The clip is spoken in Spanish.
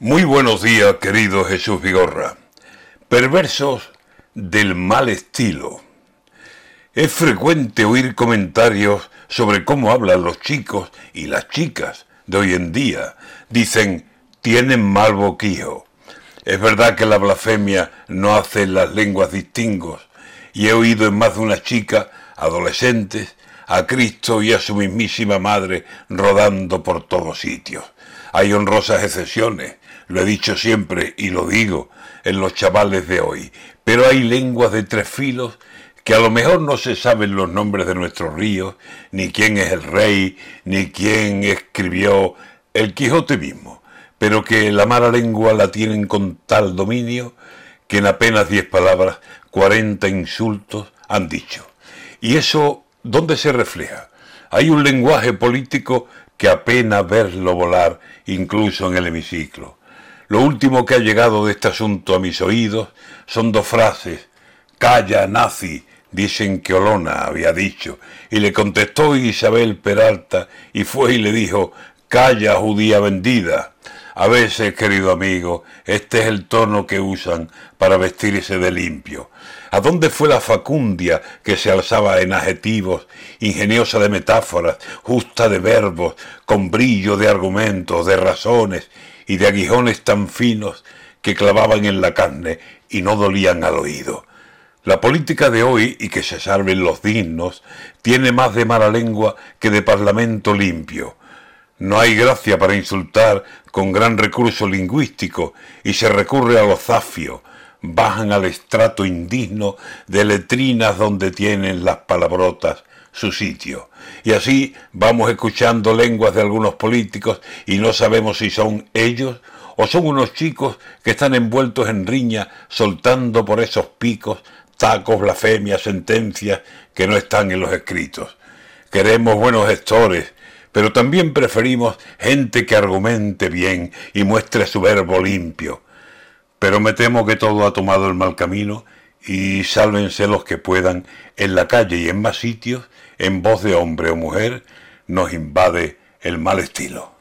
Muy buenos días, querido Jesús Vigorra. Perversos del mal estilo. Es frecuente oír comentarios sobre cómo hablan los chicos y las chicas de hoy en día. Dicen, tienen mal boquillo. Es verdad que la blasfemia no hace las lenguas distingos, y he oído en más de una chica, adolescentes, a Cristo y a su mismísima madre rodando por todos sitios. Hay honrosas excepciones, lo he dicho siempre y lo digo en los chavales de hoy, pero hay lenguas de tres filos que a lo mejor no se saben los nombres de nuestros ríos, ni quién es el rey, ni quién escribió el Quijote mismo, pero que la mala lengua la tienen con tal dominio que en apenas diez palabras, cuarenta insultos han dicho. Y eso, ¿dónde se refleja? Hay un lenguaje político que apenas verlo volar, incluso en el hemiciclo. Lo último que ha llegado de este asunto a mis oídos son dos frases. Calla, nazi, dicen que Olona había dicho. Y le contestó Isabel Peralta y fue y le dijo, calla, judía vendida. A veces, querido amigo, este es el tono que usan para vestirse de limpio. ¿A dónde fue la facundia que se alzaba en adjetivos, ingeniosa de metáforas, justa de verbos, con brillo de argumentos, de razones y de aguijones tan finos que clavaban en la carne y no dolían al oído. La política de hoy, y que se salven los dignos, tiene más de mala lengua que de parlamento limpio. No hay gracia para insultar con gran recurso lingüístico y se recurre a lo zafio, bajan al estrato indigno de letrinas donde tienen las palabrotas su sitio. Y así vamos escuchando lenguas de algunos políticos y no sabemos si son ellos o son unos chicos que están envueltos en riña soltando por esos picos tacos, blasfemias, sentencias que no están en los escritos. Queremos buenos gestores, pero también preferimos gente que argumente bien y muestre su verbo limpio. Pero me temo que todo ha tomado el mal camino y sálvense los que puedan en la calle y en más sitios, en voz de hombre o mujer, nos invade el mal estilo.